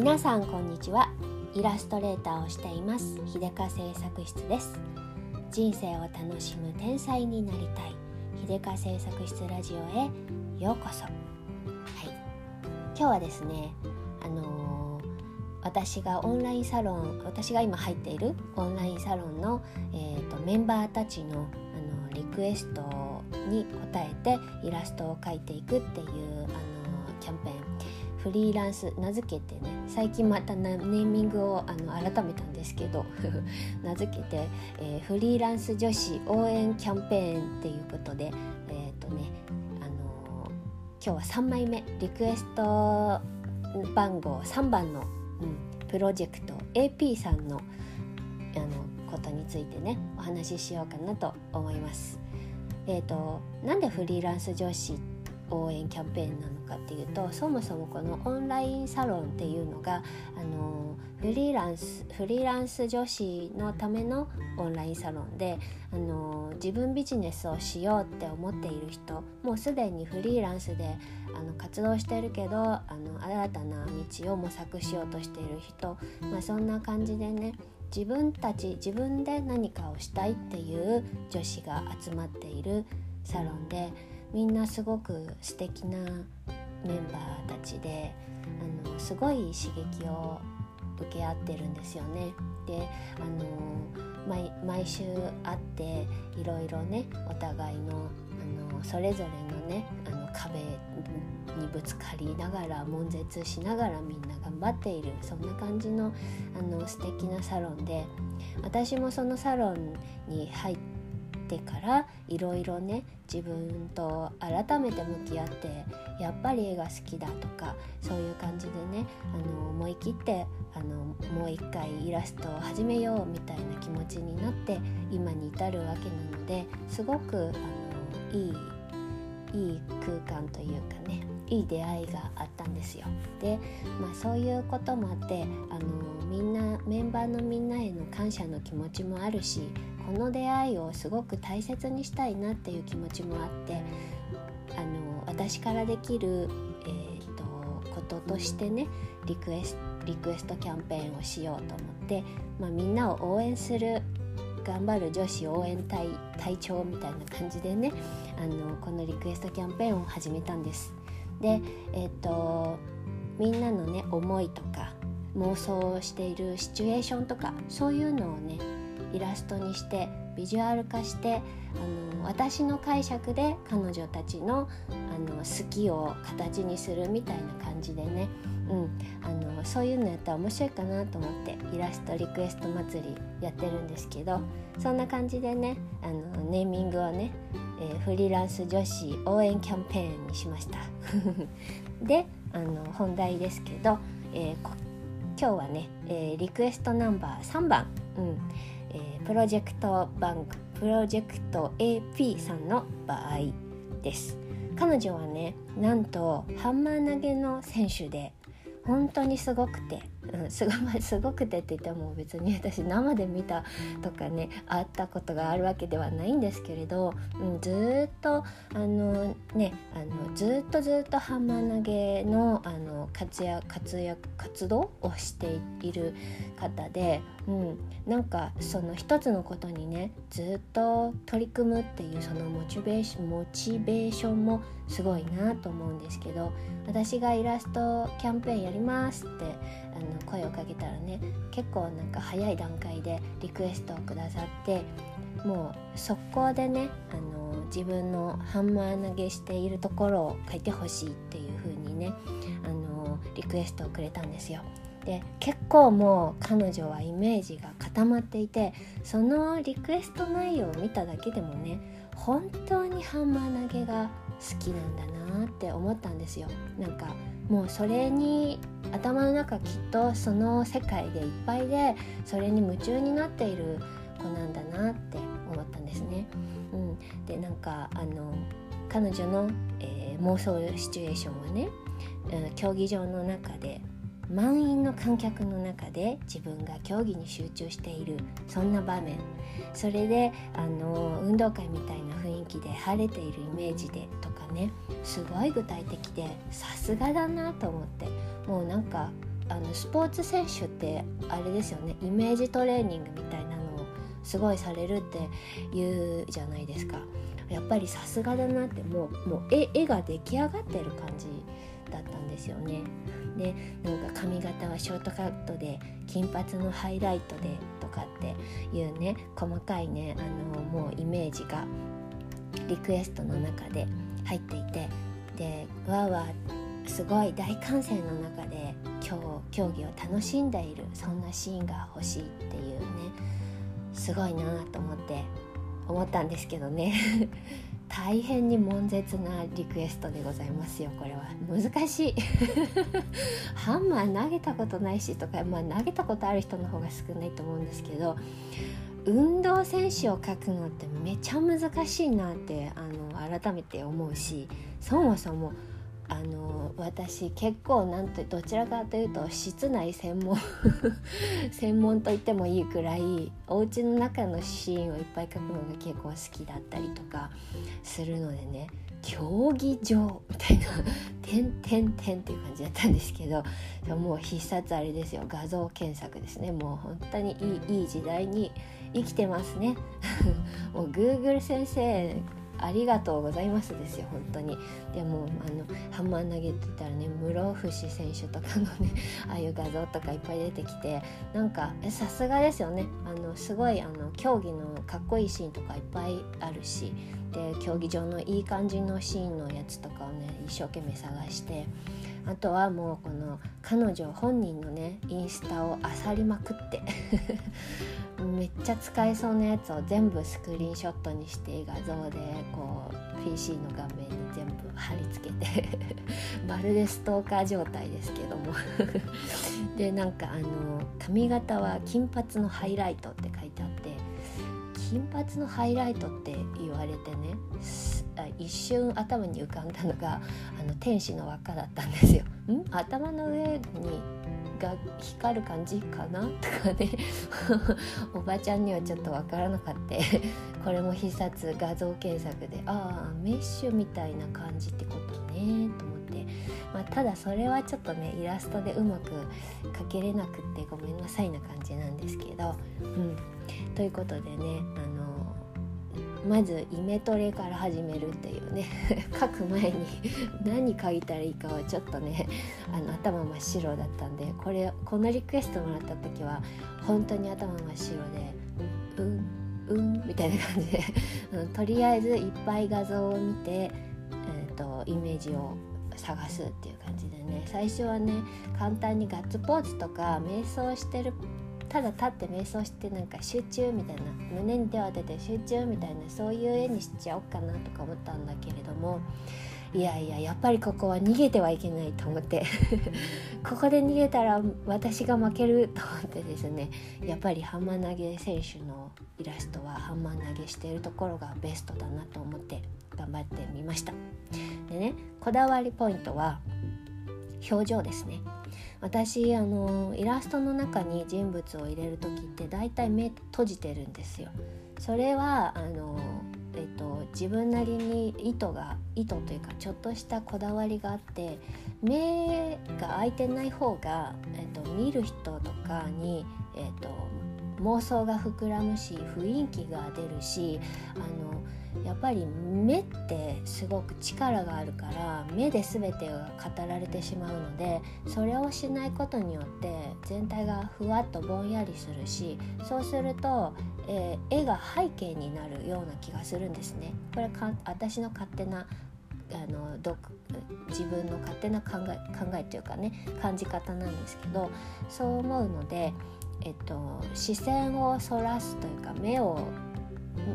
皆さんこんにちは。イラストレーターをしています。秀香製作室です。人生を楽しむ天才になりたい。秀香製作室ラジオへようこそ。はい。今日はですねあのー、私がオンラインサロン私が今入っているオンラインサロンの、えーと、メンバーたちのあのリクエストに応えてイラストを描いていくっていうあのキャンペーンフリーランス名付けてね最近またネーミングをあの改めたんですけど 名付けて、えー、フリーランス女子応援キャンペーンっていうことでえっ、ー、とねあのー、今日は3枚目リクエスト番号3番の、うん、プロジェクト AP さんのあのことについてねお話ししようかなと思います。えーと、なんでフリーランス女子応援キャンペーンなのかっていうとそもそもこのオンラインサロンっていうのがあのフリーランスフリーランス女子のためのオンラインサロンであの自分ビジネスをしようって思っている人もうすでにフリーランスであの活動してるけどあの新たな道を模索しようとしている人、まあ、そんな感じでね自分たち自分で何かをしたいっていう女子が集まっているサロンでみんなすごく素敵なメンバーたちであのすごい刺激を受け合ってるんですよね。であの毎毎週会っていろいろねお互いのあのそれぞれのねあの壁にぶつかりながら悶絶しながらみんな頑張っているそんな感じのあの素敵なサロンで私もそのサロンに入ってからいろいろね自分と改めて向き合ってやっぱり絵が好きだとかそういう感じでねあの思い切ってあのもう一回イラストを始めようみたいな気持ちになって今に至るわけなのですごくあのいいいい空間というかねいい出会いがあったんですよ。で、まあ、そういうこともあってあのみんなメンバーのみんなへの感謝の気持ちもあるしこの出会いをすごく大切にしたいなっていう気持ちもあってあの私からできる、えーと、こととしてねリクエスリクエストキャンペーンをしようと思って、まあ、みんなを応援する頑張る女子応援隊隊長みたいな感じでねあのこのリクエストキャンペーンを始めたんです。でえ、ー、とみんなのね思いとか妄想しているシチュエーションとかそういうのをねイラストにしてビジュアル化してあの私の解釈で彼女たちのあの好きを形にするみたいな感じでね、うん、あのそういうのやったら面白いかなと思ってイラストリクエスト祭りやってるんですけどそんな感じでねあのネーミングをね、えー、フリーランス女子応援キャンペーンにしました。であの本題ですけど、えー、今日はね、えー、リクエストナンバー3番、うん。えー、プロジェクトバンクプロジェクト AP さんの場合です。彼女はねなんとハンマー投げの選手で本当にすごくて、うん、すごすごくてって言っても別に私生で見たとかね会ったことがあるわけではないんですけれど、うん、ずっとあのねあのずっとずっとハンマー投げのあの活躍活躍活動をしている方で、うん、なんかその一つのことにねずっと取り組むっていうそのモチベーションモチベーションもすごいなと思うんですけど私がイラストキャンペーンやりますってあの声をかけたらね結構なんか早い段階でリクエストをくださってもう速攻でねあの自分のハンマー投げしているところを書いてほしいっていう風にねあのリクエストをくれたんですよ。で結構もう彼女はイメージが固まっていてそのリクエスト内容を見ただけでもね本当にハンマー投げが好きなんだなって思ったんですよなんかもうそれに頭の中きっとその世界でいっぱいでそれに夢中になっている子なんだなって思ったんですね。うん、でなんかあの彼女の、えー、妄想シチュエーションはね、うん、競技場の中で満員の観客の中で自分が競技に集中しているそんな場面。それであの運動会みたいな雰囲気で晴れているイメージでとかねすごい具体的でさすがだなと思って。もうなんかあのスポーツ選手ってあれですよねイメージトレーニングみたいなのをすごいされるって言うじゃないですかやっぱりさすがだなってもうもう絵絵が出来上がってる感じだったんですよね。でなんか髪型はショートカットで金髪のハイライトでとかっていうね細かいねあのもうイメージがリクエストの中で入っていてでわーわーすごい大歓声の中で今日競技を楽しんでいるそんなシーンが欲しいっていうねすごいなと思って思ったんですけどね。大変に悶絶なリクエストでございますよこれは。難しい。ハンマー投げたことないしとか、まあ、投げたことある人の方が少ないと思うんですけど運動選手を描くのってめちゃ難しいなってあの改めて思うしそもそもあの私結構なんてどちらかというと室内専門 専門と言ってもいいくらいお家の中のシーンをいっぱい描くのが結構好きだったりとかするのでね競技場みたいな「てんてんてん」っていう感じだったんですけどもう必殺あれですよ。画像検索ですね。もう本当にいいいい時代に生きてますね。もう Google 先生ありがとうございますですよ本当に。でもあのハンマー投げてたらね室伏選手とかのね ああいう画像とかいっぱい出てきてなんかさすがですよね。あのすごいあの競技のかっこいいシーンとかいっぱいあるしで競技場のいい感じのシーンのやつとかをね一生懸命探してあとはもうこの彼女本人のねインスタを漁りまくって。めっちゃ使えそうなやつを全部スクリーンショットにして画像でこう PC の画面に全部貼り付けて まるでストーカー状態ですけども でなんかあの髪型は金髪のハイライトって書いてあって金髪のハイライトって言われてね一瞬頭に浮かんだのがあの天使の輪っかだったんですよ。ん？頭の上にが光る感じかな？とかね。おばちゃんにはちょっと分からなかった。これも必殺画像検索でああメッシュみたいな感じってことね。と思って、まあ、ただそれはちょっとねイラストでうまく描けれなくってごめんなさいな感じなんですけど、うん、ということでねあのまずイメトレから始めるっていうね。書く前に 何書いたらいいかはちょっとねあの頭真っ白だったんでこれこのリクエストもらった時は本当に頭真っ白でうんうんみたいな感じで。うん、とりあえずいっぱい画像を見て、えーと、イメージを探すっていう感じでね。最初はね簡単にガッツポーズとか瞑想してるただ立って瞑想してなんか集中みたいな胸に手を当てて集中みたいなそういう絵にしちゃおうかなとか思ったんだけれどもいやいややっぱりここは逃げてはいけないと思って。ここで逃げたら私が負けると思ってですねやっぱりハンマー投げ選手のイラストはハンマー投げしているところがベストだなと思って頑張ってみました。でねこだわりポイントは表情ですね私あのイラストの中に人物を入れる時って大体目閉じてるんですよ。それはあの、えっと、自分なりに意図が意図というかちょっとしたこだわりがあって目が開いてない方が、えっと、見る人とかに、えっと、妄想が膨らむし雰囲気が出るしあのやっぱり目ってすごく力があるから目で全てが語られてしまうのでそれをしないことによって全体がふわっとぼんやりするしそうすると、えー、絵が背景になるような気がするんですね。これか私の勝手なあの自分の勝手な考え考えというかね感じ方なんですけどそう思うので、えっと、視線をそらすというか目を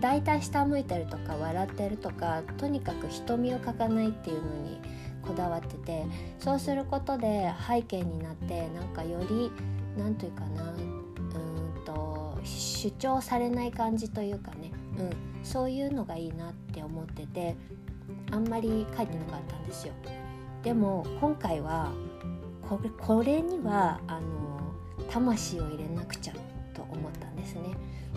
大体下向いてるとか笑ってるとかとにかく瞳を描かないっていうのにこだわっててそうすることで背景になってなんかより何というかなうんと主張されない感じというかね、うん、そういうのがいいなって思っててあんまり書いてなかったんですよ。でも今回はこれこれにはあの魂を入れなくちゃと思ったんですね。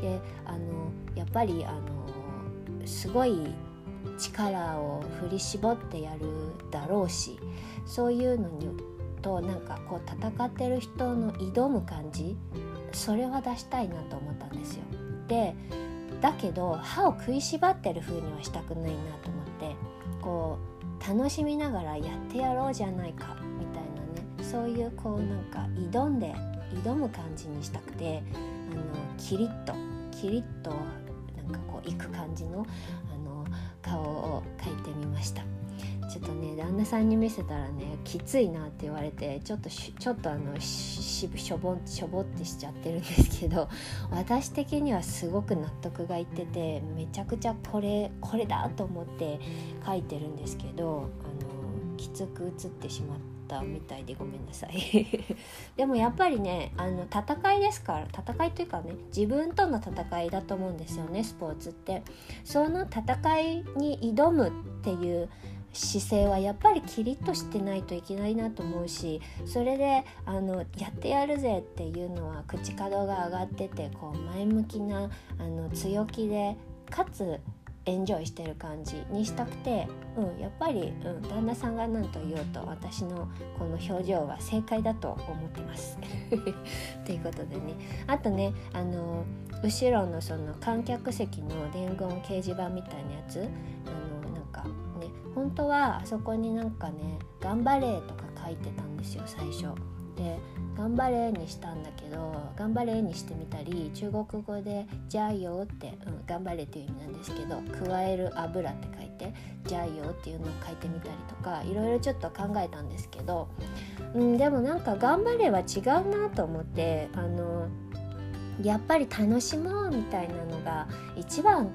であのやっぱりあのすごい力を振り絞ってやるだろうしそういうのにとなんかこう戦ってる人の挑む感じそれは出したいなと思ったんですよ。でだけど歯を食いしばってる風にはしたくないなと思ってこう楽しみながらやってやろうじゃないかみたいなねそういうこうなんか挑んで挑む感じにしたくてあのキリッとキリッとなんかこういく感じのあの顔を描いてみました。ちょっとね旦那さんに見せたらねきついなって言われてちょっとちょっとあのししょぼんしょぼってしちゃってるんですけど 私的にはすごく納得がいっててめちゃくちゃこれこれだと思って書いてるんですけどあのきつく映ってしまってたみたいでごめんなさい。でもやっぱりねあの戦いですから戦いというかね自分との戦いだと思うんですよねスポーツって。その戦いに挑むっていう姿勢はやっぱりキリッとしてないといけないなと思うしそれであのやってやるぜっていうのは口角が上がっててこう前向きなあの強気でかつエンジョイしてる感じにしたくて、うん、やっぱり、うん、旦那さんが何と言おうと私のこの表情は正解だと思ってます。ということでねあとねあの後ろのその観客席の伝言掲示板みたいなやつあのなんかね本当はあそこになんかね「頑張れ」とか書いてたんですよ最初。で「頑張れ」にしたんだけど「頑張れ」にしてみたり中国語で「じゃあよ」って「うん、頑張れ」っていう意味なんですけど「加える油」って書いて「じゃあよ」っていうのを書いてみたりとかいろいろちょっと考えたんですけど、うん、でもなんか「頑張れ」は違うなと思ってあのやっぱり楽しもうみたいなのが一番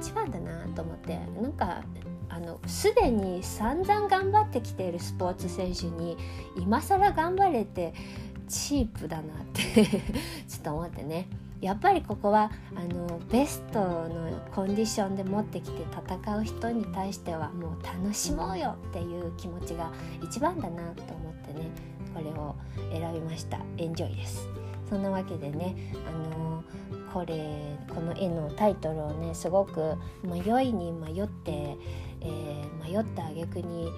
一番だなと思ってなんかあのすでに散々頑張ってきているスポーツ選手に今更頑張れてチープだなって ちょっと思ってね。やっぱりここはあのベストのコンディションで持ってきて戦う人に対してはもう楽しもうよっていう気持ちが一番だなと思ってねこれを選びました。エンジョイです。そんなわけでねあのこれこの絵のタイトルをねすごく迷いに迷ってえー、迷った挙句に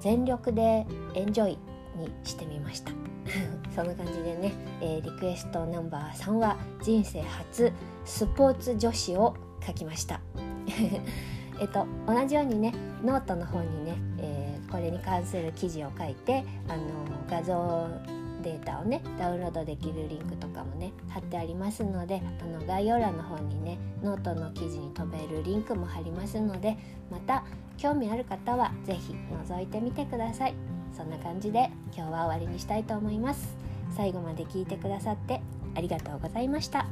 全力でエンジョイにしてみました。そんな感じでね、えー、リクエストナンバー3は人生初スポーツ女子を書きました。えっと同じようにねノートの方にね、えー、これに関する記事を書いてあの画像データをねダウンロードできるリンクとかもね貼ってありますのであの概要欄の方にねノートの記事に飛べるリンクも貼りますのでまた興味ある方は是非覗いてみてください。そんな感じで今日は終わりにしたいと思います。最後まで聞いてくださってありがとうございました。